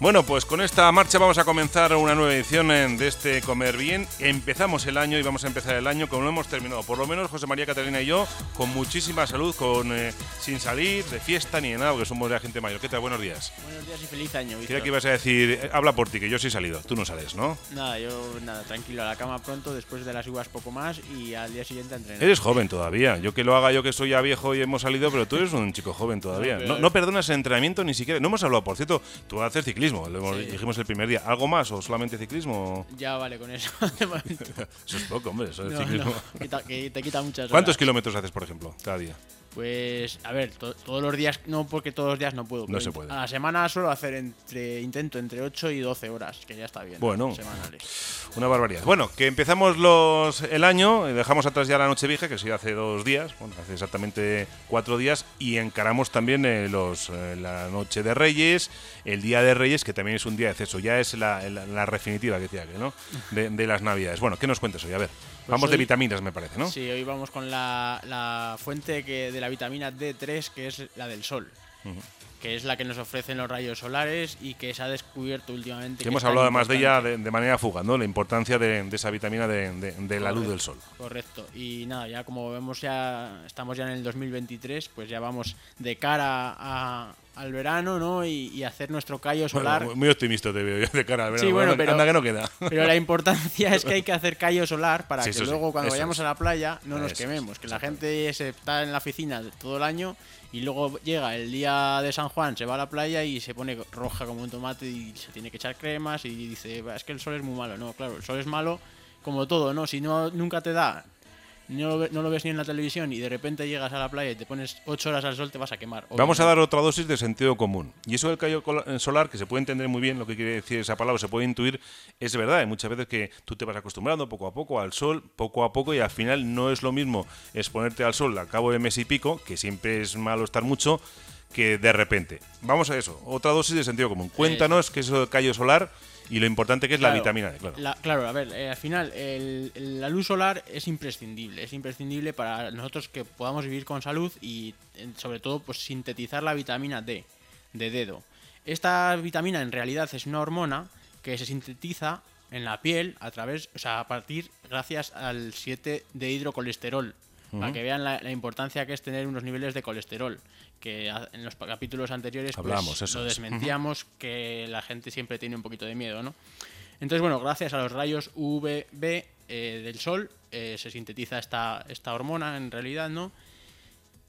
Bueno, pues con esta marcha vamos a comenzar una nueva edición de este Comer Bien. Empezamos el año y vamos a empezar el año como lo hemos terminado. Por lo menos José María Catalina y yo, con muchísima salud, con eh, sin salir de fiesta ni de nada, porque somos de gente mayor. ¿Qué tal? Buenos días. Buenos días y feliz año. Quería que ibas a decir, eh, habla por ti, que yo sí he salido. Tú no sales, ¿no? Nada, yo nada, tranquilo, a la cama pronto, después de las uvas poco más y al día siguiente a entrenar. Eres joven todavía. Yo que lo haga yo que soy ya viejo y hemos salido, pero tú eres un chico joven todavía. No, no, perdonas el entrenamiento ni siquiera. No hemos hablado, por cierto, tú haces ciclismo. Lo dijimos el primer día. ¿Algo más o solamente ciclismo? Ya vale con eso. eso es poco, hombre. Eso es ciclismo. que te quita muchas ¿Cuántos kilómetros haces, por ejemplo, cada día? Pues, a ver, todos los días, no porque todos los días no puedo. No se puede. A la semana suelo hacer entre, intento entre 8 y 12 horas, que ya está bien. Bueno, una barbaridad. Bueno, que empezamos los, el año, dejamos atrás ya la noche vieja, que sí hace dos días, bueno, hace exactamente cuatro días, y encaramos también eh, los, eh, la noche de Reyes, el día de Reyes, que también es un día de exceso, ya es la, la, definitiva que decía que, ¿no? De, de, las Navidades. Bueno, ¿qué nos cuentas hoy? A ver. Pues vamos de vitaminas, me parece, ¿no? Sí, hoy vamos con la, la fuente que, de la vitamina D3, que es la del sol. Que es la que nos ofrecen los rayos solares y que se ha descubierto últimamente. Que, hemos hablado además de ella de, manera fugaz, ¿no? La importancia de, esa vitamina de, la luz del sol. Correcto. Y nada, ya como vemos, ya estamos ya en el 2023, pues ya vamos de cara a, al verano, ¿no? Y, hacer nuestro callo solar. muy optimista te veo yo de cara al verano. Sí, bueno, pero, anda que no queda. Pero la importancia es que hay que hacer callo solar para que luego cuando vayamos a la playa no nos quememos. Que la gente se está en la oficina todo el año y luego llega el día de San Juan, se va a la playa y se pone roja como un tomate y se tiene que echar cremas y dice, es que el sol es muy malo. No, claro, el sol es malo como todo, ¿no? Si no nunca te da no, lo ves ni en la televisión y de repente llegas a la playa y te pones 8 horas al sol, te vas a quemar. Vamos a dar otra dosis de sentido común. Y eso del callo eh, solar, que se puede entender muy bien lo que quiere decir esa palabra, se puede intuir, es verdad. Hay muchas veces que tú te vas acostumbrando poco a poco al sol, poco a poco, y al final no es lo mismo exponerte al sol al cabo de mes y pico, que siempre es malo estar mucho, que de repente. Vamos a eso, otra dosis de sentido común. Cuéntanos qué es eso del callo solar y lo importante que es la vitamina D, claro. claro, a ver, eh, al final la luz solar es imprescindible, es imprescindible para nosotros que podamos vivir con salud y sobre todo pues sintetizar la vitamina D de dedo. Esta vitamina en realidad es una hormona que se sintetiza en la piel a través, o sea, a partir gracias al 7 de hidrocolesterol, para que vean la, importancia que es tener unos niveles de colesterol que en los capítulos anteriores pues, Hablamos, lo desmentíamos, que la gente siempre tiene un poquito de miedo, ¿no? Entonces, bueno, gracias a los rayos UVB eh, del sol eh, se sintetiza esta, esta hormona en realidad, ¿no?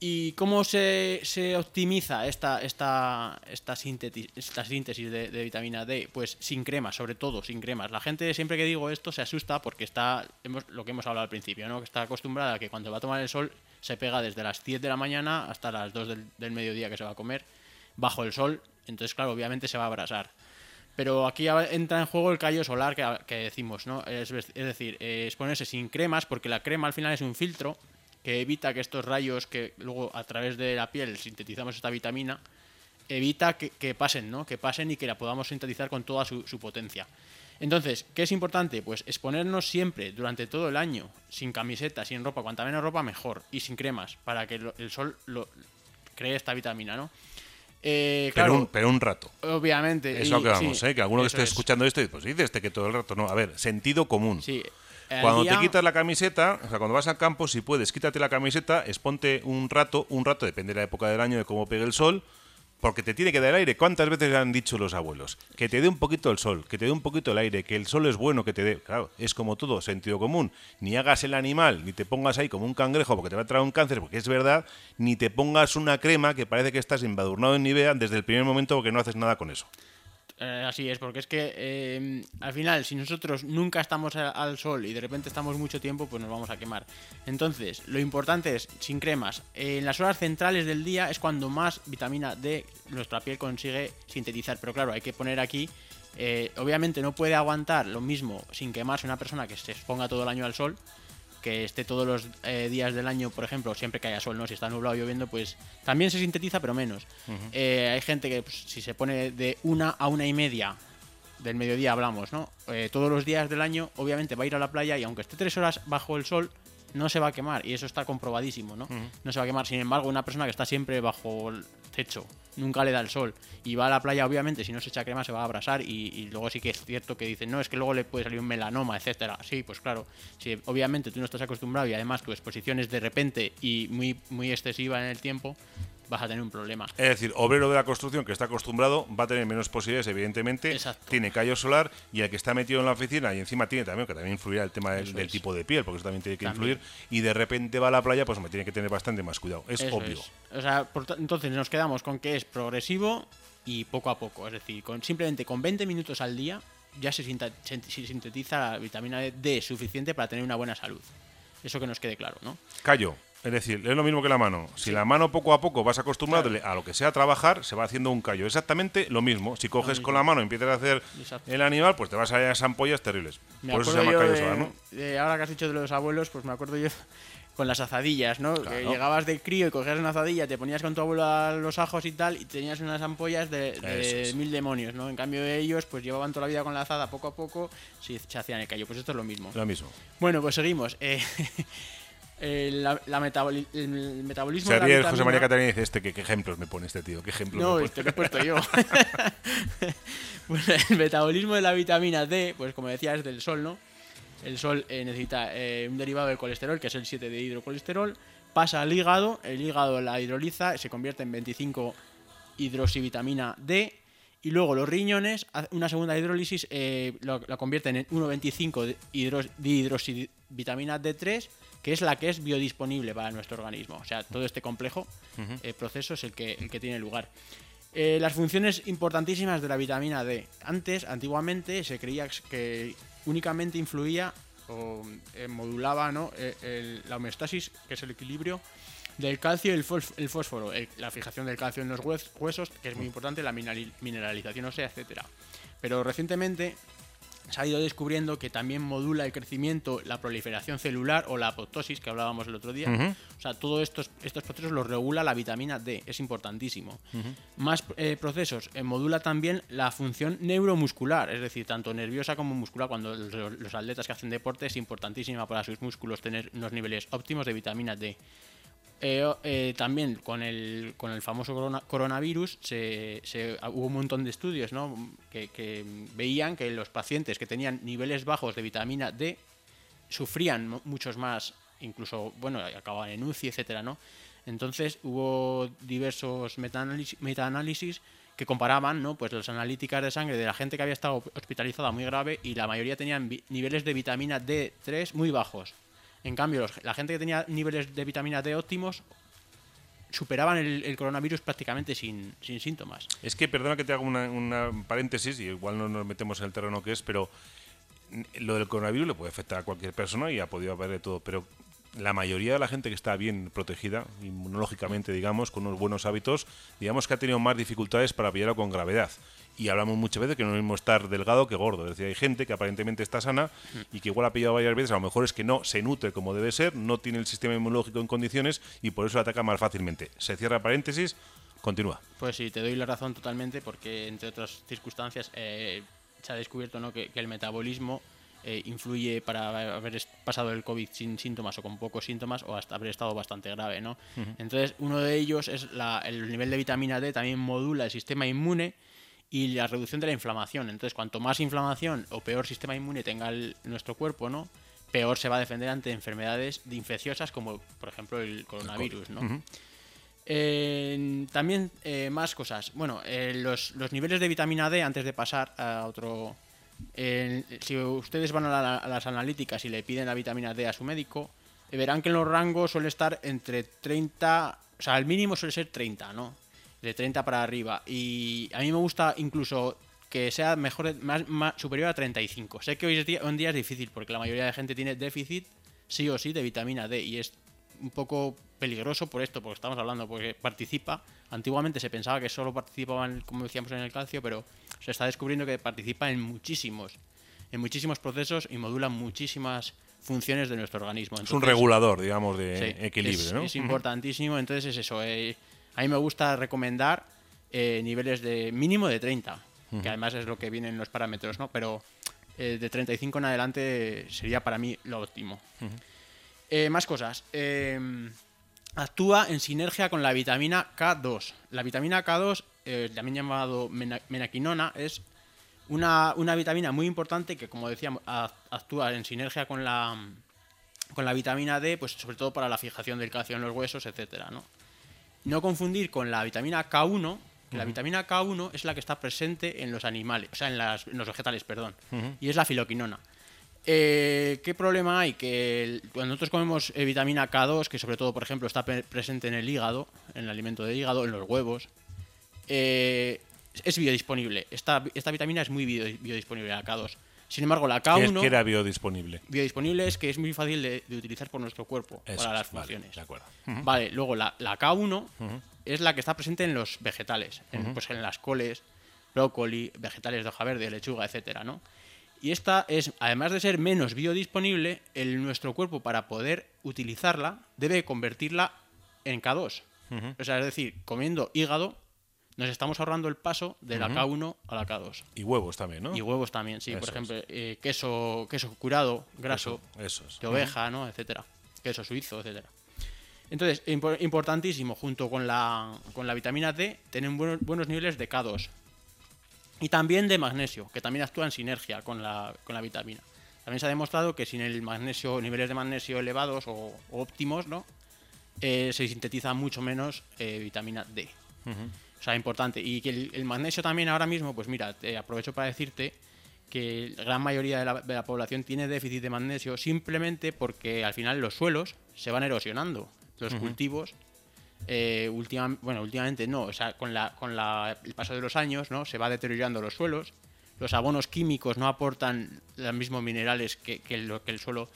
¿Y cómo se, se optimiza esta, esta, esta, síntesis, esta síntesis de, vitamina D? Pues sin cremas, sobre todo sin cremas. La gente siempre que digo esto se asusta porque está, lo que hemos hablado al principio, ¿no? que está acostumbrada a que cuando va a tomar el sol se pega desde las 10 de la mañana hasta las 2 del, mediodía que se va a comer bajo el sol. Entonces, claro, obviamente se va a abrasar. Pero aquí entra en juego el callo solar que, decimos, ¿no? Es, decir, es ponerse sin cremas porque la crema al final es un filtro que evita que estos rayos que luego a través de la piel sintetizamos esta vitamina, evita que, pasen, ¿no? Que pasen y que la podamos sintetizar con toda su, potencia. Entonces, ¿qué es importante? Pues exponernos siempre, durante todo el año, sin camiseta, sin ropa, cuanta menos ropa mejor, y sin cremas, para que el sol lo, cree esta vitamina, ¿no? Eh, pero, un, pero, un, rato. Obviamente. Eso que vamos, ¿eh? Que alguno que esté escuchando esto, pues dice este que todo el rato. No, a ver, sentido común. Sí, cuando te quitas la camiseta, o sea, cuando vas al campo, si puedes, quítate la camiseta, exponte un rato, un rato, depende de la época del año, de cómo pegue el sol, porque te tiene que dar aire. ¿Cuántas veces han dicho los abuelos? Que te dé un poquito el sol, que te dé un poquito el aire, que el sol es bueno que te dé. Claro, es como todo, sentido común. Ni hagas el animal, ni te pongas ahí como un cangrejo porque te va a traer un cáncer, porque es verdad, ni te pongas una crema que parece que estás embadurnado en Nivea desde el primer momento porque no haces nada con eso. Eh, así es, porque es que em, al final, si nosotros nunca estamos al sol y de repente estamos mucho tiempo, pues nos vamos a quemar. Entonces, lo importante es, sin cremas, en las horas centrales del día es cuando más vitamina D nuestra piel consigue sintetizar. Pero claro, hay que poner aquí, eh, obviamente no puede aguantar lo mismo sin quemarse una persona que se exponga todo el año al sol, que esté todos los eh, días del año, por ejemplo, siempre que haya sol, ¿no? Si está nublado o lloviendo, pues también se sintetiza, pero menos. Eh, hay gente que pues, si se pone de una a una y media del mediodía hablamos, ¿no? Eh, todos los días del año, obviamente va a ir a la playa y aunque esté tres horas bajo el sol, no se va a quemar y eso está comprobadísimo, ¿no? No se va a quemar. Sin embargo, una persona que está siempre bajo el techo, nunca le da el sol y va a la playa, obviamente, si no se echa crema se va a abrasar y, luego sí que es cierto que dicen, no, es que luego le puede salir un melanoma, etcétera. Sí, pues claro, si obviamente tú no estás acostumbrado y además tu exposición es de repente y muy, muy excesiva en el tiempo, vas a tener un problema. Es decir, obrero de la construcción que está acostumbrado va a tener menos posibilidades, evidentemente. Exacto. Tiene callo solar y el que está metido en la oficina y encima tiene también, que también influirá el tema del, tipo de piel, porque eso también tiene que También. influir. Y de repente va a la playa, pues me tiene que tener bastante más cuidado. Es Eso obvio. es. O sea, por entonces nos quedamos con que es progresivo y poco a poco. Es decir, con simplemente con 20 minutos al día ya se sintetiza la vitamina D suficiente para tener una buena salud. Eso que nos quede claro, ¿no? Callo. Es decir, es lo mismo que la mano. Si la mano poco a poco vas acostumbrado a lo que sea trabajar, se va haciendo un callo. Exactamente lo mismo. Si coges mismo. con la mano y empiezas a hacer Exacto. el animal, pues te vas a ir a esas ampollas terribles. Me Por eso se llama callo de- solar, ¿no? de ahora que has dicho de los abuelos, pues me acuerdo yo con las azadillas, ¿no? Que llegabas de crío y cogías una azadilla, te ponías con tu abuelo a los ajos y tal, y tenías unas ampollas de, de es. mil demonios, ¿no? En cambio ellos, pues llevaban toda la vida con la azada, poco a poco, sí, se hacían el callo. Pues esto es lo mismo. Lo mismo. Bueno, pues seguimos. Eh, eh, la, la metaboli- el metabolismo Se de la. José María Catalina y dice, este, ¿qué, qué ejemplos me pone este tío? ¿Qué ejemplos No, me este lo he puesto yo. Pues el metabolismo de la vitamina D, pues como decía, es del sol, ¿no? El sol eh, necesita eh, un derivado del colesterol, que es el 7 de hidrocolesterol, pasa al hígado, el hígado la hidroliza, se convierte en 25 hidroxivitamina D, y luego los riñones, una segunda hidrólisis, eh, la convierten en 1,25 de hidro- dihidroxivitamina D3, que es la que es biodisponible para nuestro organismo. O sea, todo este complejo eh, proceso es el que, el que tiene lugar. Eh, las funciones importantísimas de la vitamina D. Antes, antiguamente, se creía que únicamente influía o eh, modulaba ¿no? El- la homeostasis, que es el equilibrio del calcio y el, fósforo, el- la fijación del calcio en los hues- huesos, que es muy importante, la minerali- mineralización ósea, etcétera. Pero recientemente se ha ido descubriendo que también modula el crecimiento, la proliferación celular o la apoptosis que hablábamos el otro día. O sea, todos estos, estos procesos los regula la vitamina D, es importantísimo. Más eh, procesos, eh, modula también la función neuromuscular, es decir, tanto nerviosa como muscular. Cuando los, los atletas que hacen deporte es importantísima para sus músculos tener unos niveles óptimos de vitamina D. Eh, eh, también con el, con el famoso corona- coronavirus se, se- hubo un montón de estudios ¿no? que, veían que los pacientes que tenían niveles bajos de vitamina D sufrían mu- muchos más, incluso, bueno, acababan en UCI, etcétera, ¿no? Entonces hubo diversos metaanálisis, metaanálisis que comparaban, ¿no? Pues las analíticas de sangre de la gente que había estado hospitalizada muy grave y la mayoría tenían niveles de vitamina D3 muy bajos. En cambio, los- la gente que tenía niveles de vitamina D óptimos superaban el, coronavirus prácticamente sin, sin síntomas. Es que, perdona que te haga una, una paréntesis, y igual no nos metemos en el terreno que es, pero mm, lo del coronavirus le puede afectar a cualquier persona y ha podido haber de todo, pero la mayoría de la gente que está bien protegida, inmunológicamente, digamos, con unos buenos hábitos, digamos que ha tenido más dificultades para pillarlo con gravedad. Y hablamos muchas veces que no es lo mismo estar delgado que gordo. Es decir, hay gente que aparentemente está sana y que igual ha pillado varias veces, a lo mejor es que no se nutre como debe ser, no tiene el sistema inmunológico en condiciones y por eso ataca más fácilmente. Se cierra paréntesis, continúa. Pues sí, te doy la razón totalmente porque, entre otras circunstancias, eh, se ha descubierto ¿no? que, que el metabolismo eh, influye para haber pasado el COVID sin síntomas o con pocos síntomas o hasta haber estado bastante grave. ¿no? Entonces, uno de ellos es la- el nivel de vitamina D, también modula el sistema inmune y la reducción de la inflamación. Entonces, cuanto más inflamación o peor sistema inmune tenga el- nuestro cuerpo, ¿no? peor se va a defender ante enfermedades de infecciosas como, por ejemplo, el coronavirus. ¿no? Eh, también eh, más cosas. Bueno, eh, los, los niveles de vitamina D, antes de pasar a otro... si ustedes van a, la- a las analíticas y le piden la vitamina D a su médico, eh, verán que en los rangos suele estar entre 30... O sea, el mínimo suele ser 30, ¿no? De 30 para arriba. Y a mí me gusta incluso que sea mejor, más, más- superior a 35. Sé que hoy, es día, hoy en día es difícil porque la mayoría de gente tiene déficit, sí o sí, de vitamina D. Y es un poco peligroso por esto, porque estamos hablando, porque participa. Antiguamente se pensaba que solo participaban, como decíamos, en el calcio, pero se está descubriendo que participa en muchísimos, en muchísimos procesos y modula muchísimas funciones de nuestro organismo. Es un regulador, digamos, de sí, equilibrio, es, ¿no? es importantísimo, entonces es eso. eh, a mí me gusta recomendar eh, niveles de mínimo de 30, que además es lo que viene en los parámetros, ¿no? Pero eh, de 35 en adelante sería para mí lo óptimo. Eh, más cosas. Eh, actúa en sinergia con la vitamina K2. La vitamina K2, eh, también llamado mena- menaquinona, es una, una vitamina muy importante que, como decíamos, actúa en sinergia con la, con la vitamina D, pues sobre todo para la fijación del calcio en los huesos, etcétera, ¿no? No confundir con la vitamina K1, que la vitamina K1 es la que está presente en los animales, o sea, en, las- en los vegetales, perdón, y es la filoquinona. Eh, ¿Qué problema hay? Que el- cuando nosotros comemos eh, vitamina K2, que sobre todo, por ejemplo, está presente en el hígado, en el alimento del hígado, en los huevos, eh, es biodisponible. Esta, esta vitamina es muy bio- biodisponible, la K2. Sin embargo, la ¿Qué, es- K1 qué era biodisponible? biodisponible es que es muy fácil de, de utilizar por nuestro cuerpo Eso para las vale, funciones. de acuerdo. Vale, luego la, la K1 es la que está presente en los vegetales, en, pues en las coles, brócoli, vegetales de hoja verde, lechuga, etcétera, ¿no? Y esta es, además de ser menos biodisponible, el, nuestro cuerpo para poder utilizarla debe convertirla en K2. O sea, es decir, comiendo hígado nos estamos ahorrando el paso de la K1 a la K2. Y huevos también, ¿no? Y huevos también, sí. Eso por ejemplo, eh, queso, queso curado, graso, Eso es. de oveja, ¿no? etcétera. Queso suizo, etcétera. Entonces, impo- importantísimo, junto con la, con la vitamina D, tienen buenos, buenos niveles de K2. Y también de magnesio, que también actúa en sinergia con la, con la vitamina. También se ha demostrado que sin el magnesio, niveles de magnesio elevados o, o óptimos, ¿no? Eh, se sintetiza mucho menos eh, vitamina D. O sea, importante. Y que el, el magnesio también ahora mismo, pues mira, te aprovecho para decirte que la gran mayoría de la, de la población tiene déficit de magnesio simplemente porque al final los suelos se van erosionando. Los cultivos, eh, bueno, últimamente no, o sea, con, la, con la- el paso de los años, ¿no? Se va deteriorando los suelos. Los abonos químicos no aportan los mismos minerales que, que lo que el suelo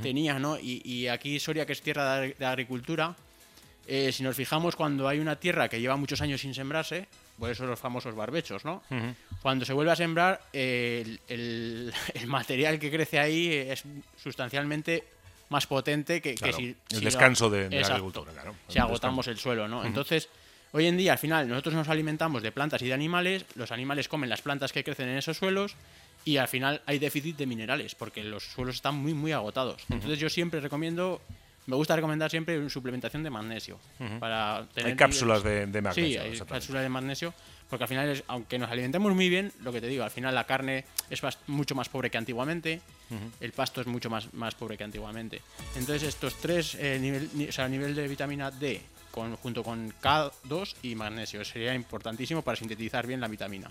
tenía, ¿no? Y, y aquí Soria, que es tierra de, de agricultura, eh, si nos fijamos cuando hay una tierra que lleva muchos años sin sembrarse, por eso los famosos barbechos, ¿no? Cuando se vuelve a sembrar, eh, el, el- el material que crece ahí es sustancialmente más potente que, si... el si descanso de- de la agricultura, claro. Si El agotamos el suelo, ¿no? Entonces, hoy en día, al final, nosotros nos alimentamos de plantas y de animales, los animales comen las plantas que crecen en esos suelos y al final hay déficit de minerales porque los suelos están muy, muy agotados. Entonces yo siempre recomiendo, me gusta recomendar siempre una suplementación de magnesio. para tener Hay cápsulas de, de magnesio. Sí, hay cápsulas de magnesio, porque al final, es- aunque nos alimentemos muy bien, lo que te digo, al final la carne es mucho más pobre que antiguamente, el pasto es mucho más, más pobre que antiguamente. Entonces estos tres, eh, nivel, ni- o sea, nivel de vitamina D con, junto con K2 y magnesio, sería importantísimo para sintetizar bien la vitamina.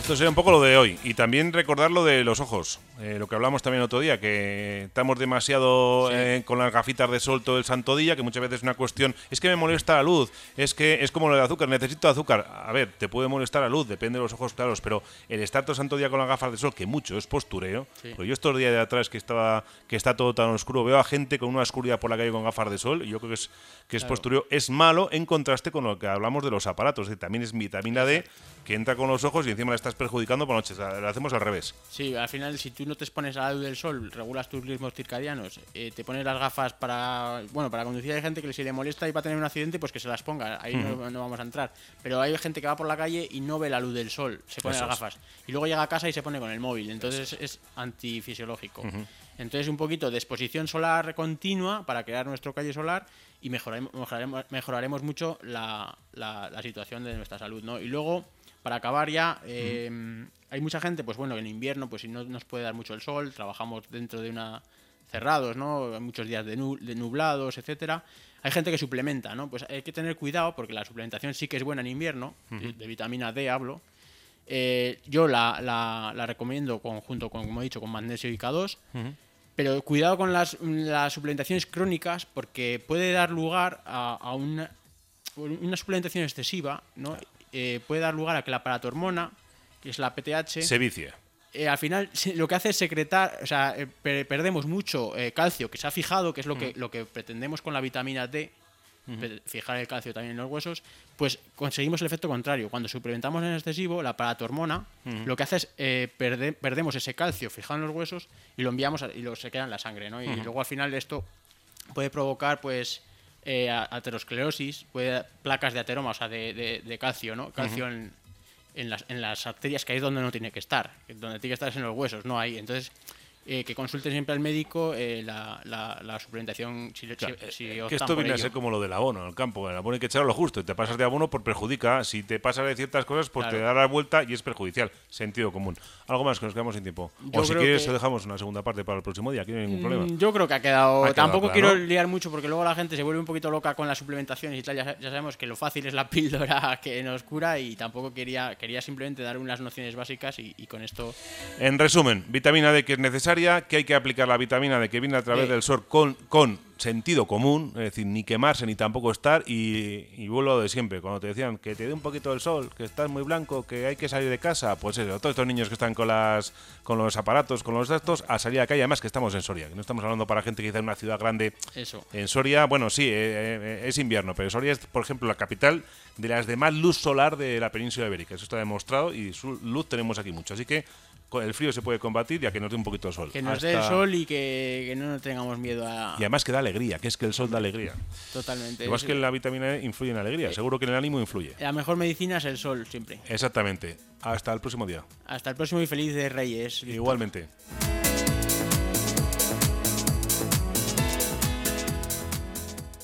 Esto sería un poco lo de hoy. Y también recordar lo de los ojos. Eh, lo que hablamos también otro día, que estamos demasiado Sí. eh, con las gafitas de sol todo el santo día, que muchas veces es una cuestión. Es que me molesta la luz. Es que es como lo del azúcar. Necesito azúcar. A ver, te puede molestar la luz, depende de los ojos claros. Pero el estar todo el santo día con las gafas de sol, que mucho es postureo. Sí. Yo estos días de atrás que estaba que está todo tan oscuro, veo a gente con una oscuridad por la calle con gafas de sol. Y yo creo que es, que es Claro. postureo. Es malo en contraste con lo que hablamos de los aparatos. que también es vitamina D que entra con los ojos y encima la estás perjudicando por noches. Lo hacemos al revés. Sí, al final si tú no te expones a la luz del sol, regulas tus ritmos circadianos, eh, te pones las gafas para, bueno, para conducir hay gente que si le molesta y va a tener un accidente, pues que se las ponga, ahí no, no vamos a entrar. Pero hay gente que va por la calle y no ve la luz del sol, se pone Eso las es. gafas y luego llega a casa y se pone con el móvil, entonces es antifisiológico. Entonces un poquito de exposición solar continua para crear nuestro calle solar y mejoraremos, mejoraremos, mejoraremos mucho la, la- la situación de nuestra salud, ¿no? Y luego, para acabar ya, eh, hay mucha gente, pues bueno, en invierno, pues si no nos puede dar mucho el sol, trabajamos dentro de una cerrados, ¿no? Muchos días de, nu- de nublados, etcétera. Hay gente que suplementa, ¿no? Pues hay que tener cuidado porque la suplementación sí que es buena en invierno, de, de vitamina D hablo. Eh, yo la, la- la recomiendo con, junto con, como he dicho, con magnesio y K2. Pero cuidado con las, las suplementaciones crónicas porque puede dar lugar a, a una, una suplementación excesiva, ¿no? Eh, puede dar lugar a que la paratormona, que es la PTH, Se vicia. eh, al final lo que hace es secretar, o sea, eh, per- perdemos mucho calcio que se ha fijado, que es lo que, lo que pretendemos con la vitamina D, fijar el calcio también en los huesos, pues conseguimos el efecto contrario. Cuando suplementamos en excesivo, la paratormona lo que hace es eh, perde- perdemos ese calcio fijado en los huesos y lo enviamos a- y lo se queda en la sangre, ¿no? Y luego al final esto puede provocar, pues, eh, aterosclerosis, puede placas de ateroma, o sea, de, de- de calcio, ¿no? Calcio en, en las, en las arterias que ahí es donde no tiene que estar, donde tiene que estar es en los huesos, no ahí. Entonces, eh, que consulten siempre al médico eh, la, la- la suplementación si, si- si que esto viene a ser como lo del abono en el campo. El abono hay que echarlo lo justo. Te pasas de abono por perjudica. Si te pasas de ciertas cosas, pues Claro. te da la vuelta y es perjudicial. Sentido común. Algo más que nos quedamos sin tiempo. Yo o si quieres, que- dejamos una segunda parte para el próximo día. Aquí no hay ningún problema. Mm, Yo creo que ha quedado. Ha quedado Tampoco claro. quiero liar mucho porque luego la gente se vuelve un poquito loca con las suplementaciones y tal. Ya, ya sabemos que lo fácil es la píldora que nos cura y tampoco quería, quería simplemente dar unas nociones básicas y, y con esto. En resumen, vitamina D que es necesaria, que hay que aplicar la vitamina D que viene a través del sol con, con sentido común, es decir, ni quemarse ni tampoco estar. Y, y vuelvo de siempre, cuando te decían que te dé un poquito del sol, que estás muy blanco, que hay que salir de casa, pues eso, todos estos niños que están con, las, con los aparatos, con los datos, a salir a la calle, además que estamos en Soria, que no estamos hablando para gente que está en una ciudad grande. Eso. En Soria, bueno, sí, eh, eh, es invierno, pero Soria es, por ejemplo, la capital de las de más luz solar de la península ibérica. Eso está demostrado y su luz tenemos aquí mucho. Así que con el frío se puede combatir ya que nos dé un poquito de sol. Que nos dé el sol y que, que no tengamos miedo a. Y además que da alegría, que es que el sol da alegría. Totalmente. Igual Es- que la vitamina E influye en la alegría, seguro que en el ánimo influye. La mejor medicina es el sol, siempre. Exactamente. Hasta el próximo día. Hasta el próximo y feliz de Reyes. Igualmente.